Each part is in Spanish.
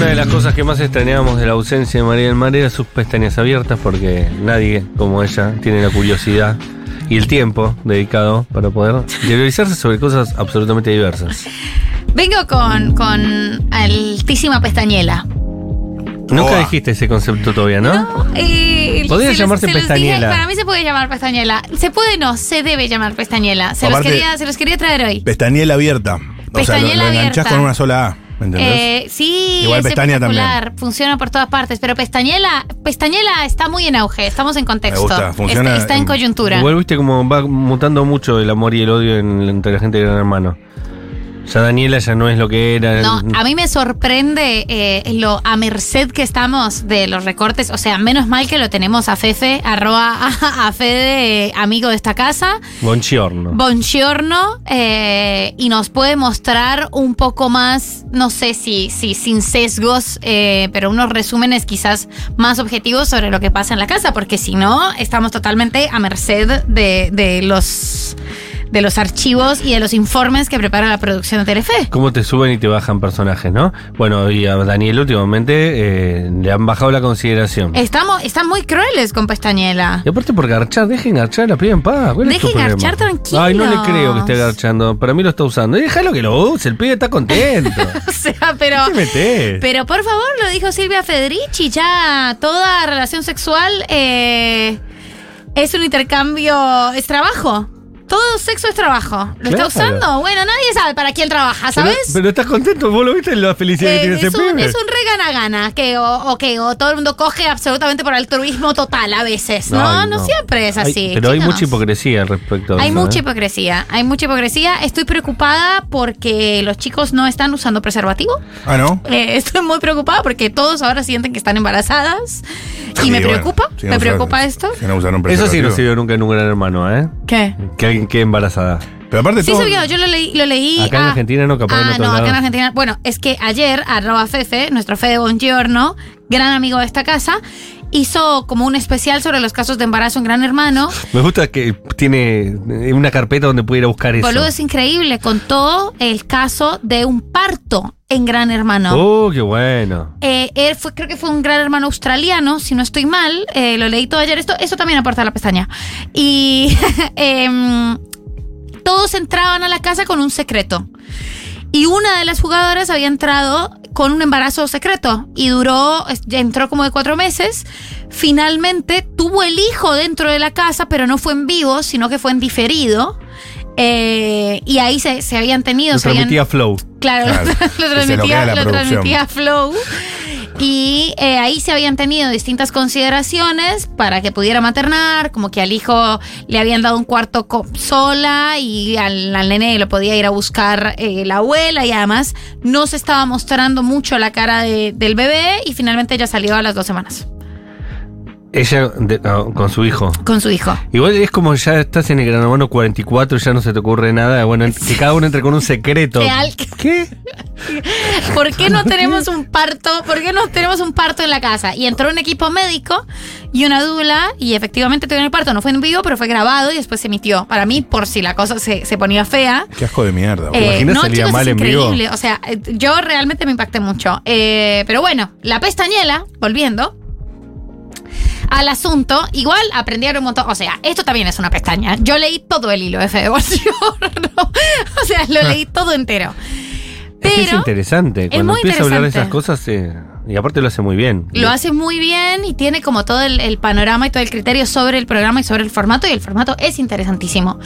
una de las cosas que más extrañábamos de la ausencia de María del Mar era sus pestañas abiertas porque nadie como ella tiene la curiosidad y el tiempo dedicado para poder interiorizarse sobre cosas absolutamente diversas. Vengo con, con altísima pestañela. Nunca dijiste ese concepto todavía, ¿no? eh, Podría se los- llamarse se los dije, pestañela. para mí se puede llamar pestañela. Se puede, no, se debe llamar pestañela. Se, los quería, se los quería traer hoy. Pestañela abierta. O sea, lo, Pestañela lo enganchás abierta. con una sola A. ¿Me entendés? Eh, sí, Igual es pestaña espectacular. Funciona por todas partes. Pero pestañela, pestañela está muy en auge. Estamos en contexto. Me gusta, funciona está, está en en- coyuntura. Igual viste como va mutando mucho el amor y el odio en- entre la gente de Gran Hermano. Ya Daniela ya no es lo que era. No, a mí me sorprende eh, lo a merced que estamos de los recortes. O sea, menos mal que lo tenemos a Fefe, arroba a, a Fede, amigo de esta casa. Bonchiorno. Bongiorno eh, y nos puede mostrar un poco más, no sé si, si sin sesgos, eh, pero unos resúmenes quizás más objetivos sobre lo que pasa en la casa, porque si no, estamos totalmente a merced de, de los de los archivos y de los informes que prepara la producción de Telefe. Cómo te suben y te bajan personajes, ¿no? Bueno, y a Daniel últimamente eh, le han bajado la consideración. Estamos, están muy crueles con Pestañela. Y aparte por garchar, dejen garchar, la piben en paz. ¿Cuál es tu Dejen garchar tranquilos. Ay, no le creo que esté garchando. Para mí lo está usando. Y déjalo que lo use, el pibe está contento. O sea, pero. ¿Qué? Pero por favor, lo dijo Silvia Federici, ya toda relación sexual eh, es un intercambio, es trabajo. Todo sexo es trabajo. ¿Lo Claro. está usando? Bueno, nadie sabe para quién trabaja, ¿sabes? pero estás contento, vos lo viste la felicidad que Eh, tiene ese es, un, pibe. es un regana-gana, que o, o que o todo el mundo coge absolutamente por altruismo total a veces, ¿no? Ay, no, siempre es así. pero hay mucha hipocresía respecto a Hay eso, mucha ¿eh? hipocresía, hay mucha hipocresía. Estoy preocupada porque los chicos no están usando preservativo. ah, ¿no? Eh, estoy muy preocupada porque todos ahora sienten que están embarazadas. Y Sí, me bueno, preocupa, si me preocupa esto. si no usaron Eso sí no vio nunca en un gran hermano, ¿eh? ¿Qué? Que alguien quede embarazada. Pero aparte Sí todo. yo lo leí, lo leí. Acá en Argentina no, capaz en Ah, otros no, acá en. Argentina. Bueno, es que ayer, arroba Fefe, nuestro Fede Bongiorno, gran amigo de esta casa, hizo como un especial sobre los casos de embarazo en Gran Hermano. Me gusta que tiene una carpeta donde puede ir a buscar eso. Boludo, es increíble. Contó el caso de un parto en Gran Hermano. Oh, qué bueno. Eh, él fue, creo que fue un gran hermano australiano, si no estoy mal. eh, lo leí todo ayer. Esto, eso también aporta la pestaña. Y em, todos entraban a la casa con un secreto. Y una de las jugadoras había entrado con un embarazo secreto y duró, entró como de cuatro meses. Finalmente tuvo el hijo dentro de la casa, pero no fue en vivo, sino que fue en diferido. Eh, y ahí se, se habían tenido. Lo se habían- transmitía Flow. Claro, Claro, lo, transmitía, lo transmitía Flow. Y eh, ahí se habían tenido distintas consideraciones para que pudiera maternar, como que al hijo le habían dado un cuarto sola y al, al nene lo podía ir a buscar eh, la abuela. Y además no se estaba mostrando mucho la cara de- del bebé y finalmente ella salió a las dos semanas Ella de- no, con su hijo. con su hijo. Igual es como ya estás en el Gran Hermano 44, ya no se te ocurre nada. Bueno, que cada uno entre con un secreto. Real. ¿Qué? ¿Por qué no tenemos un parto? ¿Por qué no tenemos un parto en la casa? Y entró un equipo médico y una dula y efectivamente tuvieron el parto. No fue en vivo, pero fue grabado y después se emitió. Para mí, por si la cosa se, se ponía fea. Qué asco de mierda. Eh, no, salía chicos, mal es en vivo? O sea, eh, yo realmente me impacté mucho. Eh, pero bueno, la pestañela, volviendo al asunto, igual aprendieron un montón. O sea, esto también es una pestaña. Yo leí todo el hilo de Fede Bolsiorno. O sea, lo leí todo entero. es que es interesante. es Cuando muy empieza a hablar de esas cosas, eh, y aparte lo hace muy bien. Lo hace muy bien y tiene como todo el, el panorama y todo el criterio sobre el programa y sobre el formato. Y el formato es interesantísimo.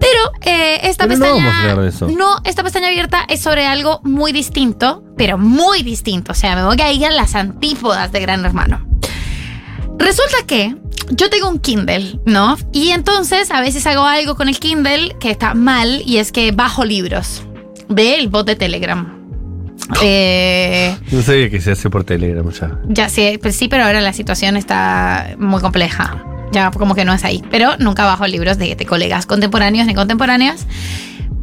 Pero eh, esta Pero no pestaña. vamos a hablar de eso. no, esta pestaña abierta es sobre algo muy distinto, pero muy distinto. O sea, me voy a ir a las antípodas de Gran Hermano. Resulta que yo tengo un Kindle, ¿no? Y entonces a veces hago algo con el Kindle que está mal y es que bajo libros del bot de Telegram. Eh, No sabía que se hace por Telegram ya. ya sé, pues sí, pero ahora la situación está muy compleja. Ya como que no es ahí. Pero nunca bajo libros de, de colegas contemporáneos ni contemporáneas.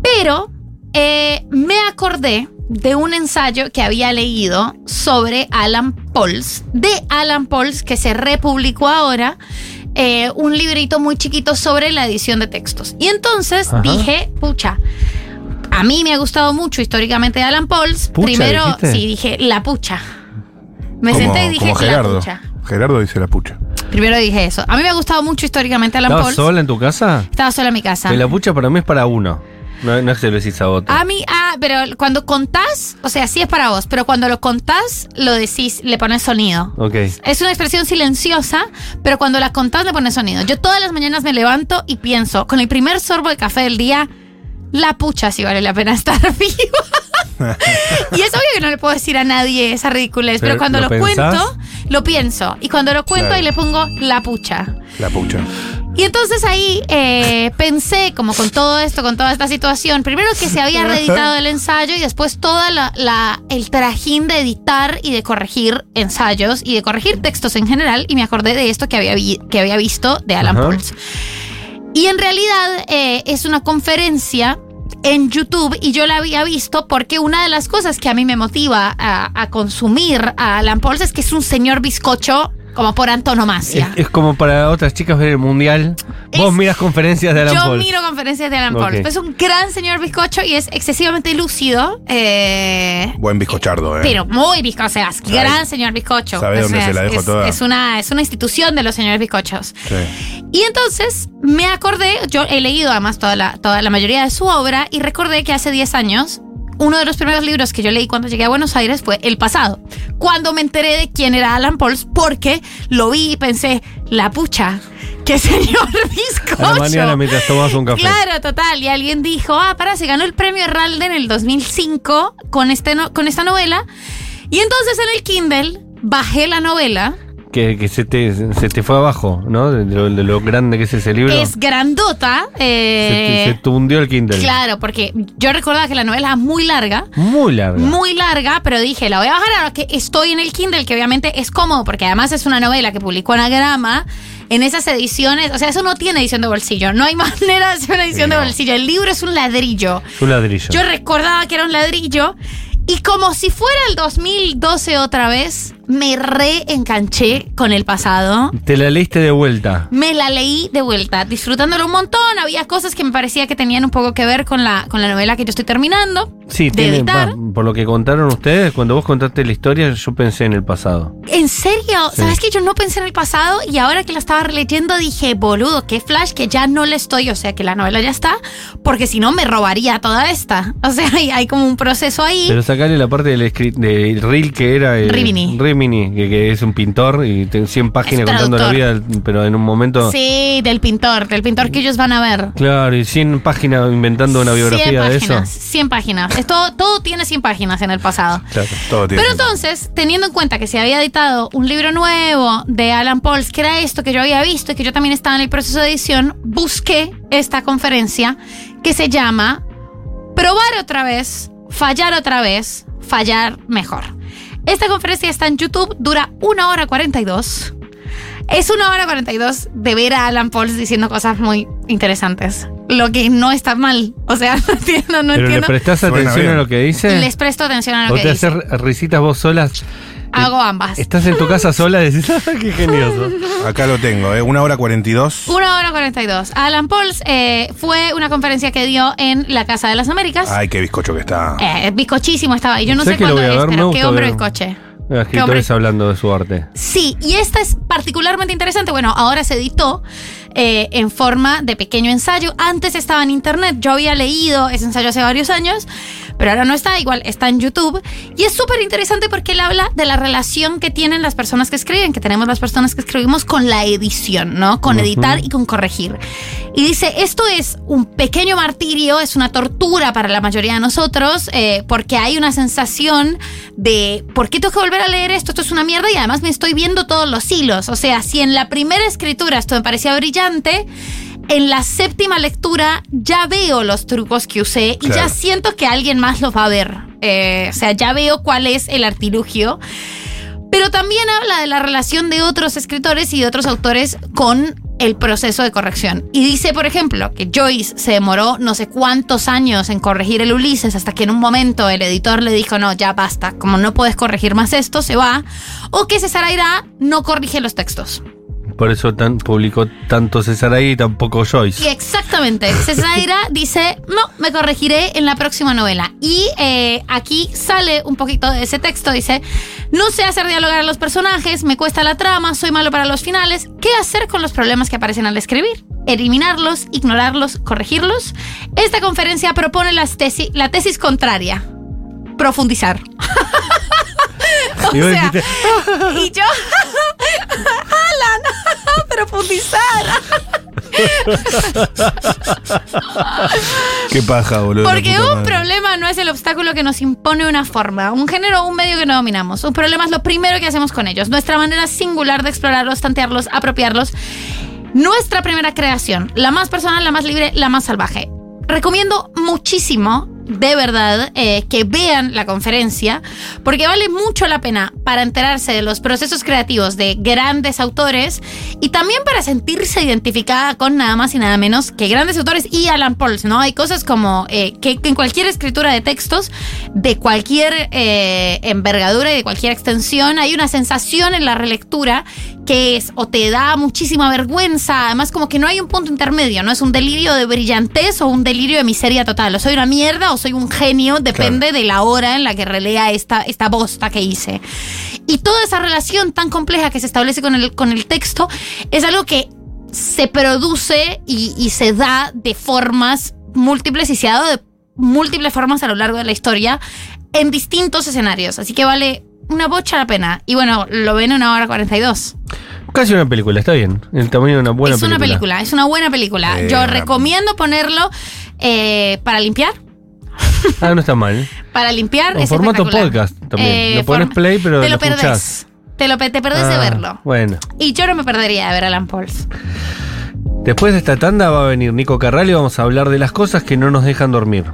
Pero eh, me acordé de un ensayo que había leído sobre Alan Pauls, de Alan Pauls, que se republicó ahora. eh, un librito muy chiquito sobre la edición de textos. Y entonces Ajá. dije, pucha, A mí me ha gustado mucho históricamente de Alan Pauls. ¿Pucha, Primero, dijiste? sí, dije la pucha. Me como, senté y dije la pucha. Gerardo dice la pucha. Primero dije eso. A mí me ha gustado mucho históricamente Alan ¿Estabas Pauls. sola en tu casa? Estaba sola en mi casa. Que la pucha para mí es para uno. No, no es que se lo decís a otro. A mí, ah, pero cuando contás, o sea, sí es para vos, pero cuando lo contás, lo decís, le pones sonido. Ok. Es una expresión silenciosa, pero cuando la contás le pones sonido. Yo todas las mañanas me levanto y pienso, con el primer sorbo de café del día, la pucha si vale la pena estar viva. y es obvio que no le puedo decir a nadie esa ridiculez, pero, Pero, cuando ¿lo lo, cuento, lo pienso. Y cuando lo cuento, Claro. ahí le pongo la pucha. La pucha. Y entonces ahí eh, pensé, como con todo esto, con toda esta situación, primero que se había reeditado el ensayo y después toda la, la- el trajín de editar y de corregir ensayos y de corregir textos en general. Y me acordé de esto que había, vi- que había visto de Alan. Pauls. Y en realidad eh, es una conferencia en YouTube y yo la había visto porque una de las cosas que a mí me motiva a, a consumir a Alan Pauls es que es un señor bizcocho como por antonomasia. Es, es como para otras chicas ver el mundial. Vos miras conferencias de Alan Yo Paul. miro conferencias de Alan Ok. Pauls. Es un gran señor bizcocho y es excesivamente lúcido. eh, Buen bizcochardo, ¿eh? pero muy bizcocho, o sea, es gran señor bizcocho. sabe O dónde sea, se la dejo es, toda. Es una, es una institución de los señores bizcochos. Sí. Y entonces me acordé, yo he leído además toda la, toda la mayoría de su obra y recordé que hace 10 años uno de los primeros libros que yo leí cuando llegué a Buenos Aires fue El pasado. Cuando me enteré de quién era Alan Pauls, porque lo vi y pensé, la pucha, qué señor bizcocho. A la mañana mientras tomas un café. Claro, total. Y alguien dijo, ah, para, se ganó el premio Herralde en el 2005 con, este no- con esta novela. Y entonces en el Kindle bajé la novela. Que, que se, te, se te fue abajo, ¿no? De lo, de lo grande que es ese libro. Es grandota. se, eh, te, se te hundió el Kindle. Claro, porque yo recordaba que la novela era muy larga. Muy larga. Muy larga, pero dije, la voy a bajar ahora que estoy en el Kindle, que obviamente es cómodo, porque además es una novela que publicó Anagrama en esas ediciones. O sea, eso no tiene edición de bolsillo. No hay manera de hacer una edición de bolsillo. El libro es un ladrillo. un ladrillo. Yo recordaba que era un ladrillo. Y como si fuera el 2012 otra vez, me reenganché con el pasado. Te la leíste de vuelta. Me la leí de vuelta, disfrutándolo un montón. Había cosas que me parecía que tenían un poco que ver con la, con la novela que yo estoy terminando. Sí, tiene, va, por lo que contaron ustedes, cuando vos contaste la historia, yo pensé en el pasado. ¿En serio? Sí. ¿Sabes que yo no pensé en el pasado? Y ahora que la estaba releyendo dije, boludo, qué flash que ya no le estoy, o sea, que la novela ya está, porque si no me robaría toda esta. O sea, hay, hay como un proceso ahí. Pero sacarle la parte del, del reel que era. eh, Rimini. Rimini, que, que es un pintor y tiene 100 páginas contando la vida, pero en un momento. Sí, del pintor, del pintor que ellos van a ver. Claro, y 100 páginas inventando una 100 biografía de eso. páginas, 100 páginas. Es todo, todo tiene 100 páginas en el pasado. Claro, todo tiene Pero entonces, teniendo en cuenta que se había editado un libro nuevo de Alan Pauls, que era esto que yo había visto y que yo también estaba en el proceso de edición, busqué esta conferencia que se llama Probar otra vez, fallar otra vez, fallar mejor. Esta conferencia está en YouTube, dura una hora 42. Es una hora 42 de ver a Alan Pauls diciendo cosas muy interesantes. Lo que no está mal. O sea, no entiendo, no pero le entiendo. prestás Suena atención bien. a lo que dice. Les presto atención a lo o que te dice. haces risitas vos solas. Hago ambas. Estás en tu casa sola y decís, ¡ah, qué genioso! Acá lo tengo, ¿eh? Una hora 42. Una hora 42. Alan Pauls eh, fue una conferencia que dio en la Casa de las Américas. Ay, qué bizcocho que está. Eh, bizcochísimo estaba ahí. Yo no Sé sé, cuándo es, pero qué hombre bizcoche. Escritores hablando de su arte. Sí, y esta es particularmente interesante. Bueno, ahora se editó eh, en forma de pequeño ensayo. Antes estaba en internet. Yo había leído ese ensayo hace varios años, pero ahora no está. Igual está en YouTube. Y es súper interesante porque él habla de la relación que tienen las personas que escriben, que tenemos las personas que escribimos con la edición, ¿no? Con editar y con corregir. Y dice, esto es un pequeño martirio, es una tortura para la mayoría de nosotros, eh, porque hay una sensación de, ¿por qué tengo que volver a leer esto? Esto es una mierda y además me estoy viendo todos los hilos. O sea, si en la primera escritura esto me parecía brillante, en la séptima lectura ya veo los trucos que usé y ya siento que alguien más los va a ver. Eh, o sea, ya veo cuál es el artilugio. Pero también habla de la relación de otros escritores y de otros autores con el proceso de corrección. Y dice, por ejemplo, que Joyce se demoró no sé cuántos años en corregir el Ulises hasta que en un momento el editor le dijo, no, ya basta, como no puedes corregir más esto, se va. O que César Aira no corrige los textos. Por eso tan, publicó tanto César ahí y tampoco Joyce. Y exactamente. Cesaira dice, no, me corregiré en la próxima novela. Y eh, aquí sale un poquito de ese texto. Dice, no sé hacer dialogar a los personajes, me cuesta la trama, soy malo para los finales. ¿Qué hacer con los problemas que aparecen al escribir? Eliminarlos, ignorarlos, corregirlos. Esta conferencia propone las tesi- la tesis contraria. Profundizar. o sea, y yo, Alan, profundizar. Qué paja, boludo. Porque un madre. problema no es el obstáculo que nos impone una forma, un género o un medio que no dominamos. Un problema es lo primero que hacemos con ellos, nuestra manera singular de explorarlos, tantearlos, apropiarlos. Nuestra primera creación, la más personal, la más libre, la más salvaje. Recomiendo muchísimo, de verdad, eh, que vean la conferencia, porque vale mucho la pena para enterarse de los procesos creativos de grandes autores y también para sentirse identificada con nada más y nada menos que grandes autores y Alan Pauls, ¿no? Hay cosas como eh, que, en cualquier escritura de textos, de cualquier eh, envergadura y de cualquier extensión, hay una sensación en la relectura que es o te da muchísima vergüenza, además como que no hay un punto intermedio, no es un delirio de brillantez o un delirio de miseria total, o soy una mierda o soy un genio, depende de la hora en la que relea esta, esta bosta que hice. Y toda esa relación tan compleja que se establece con el, con el texto es algo que se produce y, y se da de formas múltiples y se ha dado de múltiples formas a lo largo de la historia en distintos escenarios. Así que vale una bocha la pena. Y bueno, lo ven en una hora 42. Casi una película, está bien. El tamaño de una buena es película. una película, es una buena película. Yo recomiendo ponerlo eh, para limpiar. Ah, no está mal. Para limpiar En es formato podcast también. Eh, Lo pones play, pero te lo lo perdés. Te, lo, te perdés de Ah, verlo. Bueno. Y yo no me perdería de ver Alan Pauls. Después de esta tanda va a venir Nico Carral y vamos a hablar de las cosas que no nos dejan dormir.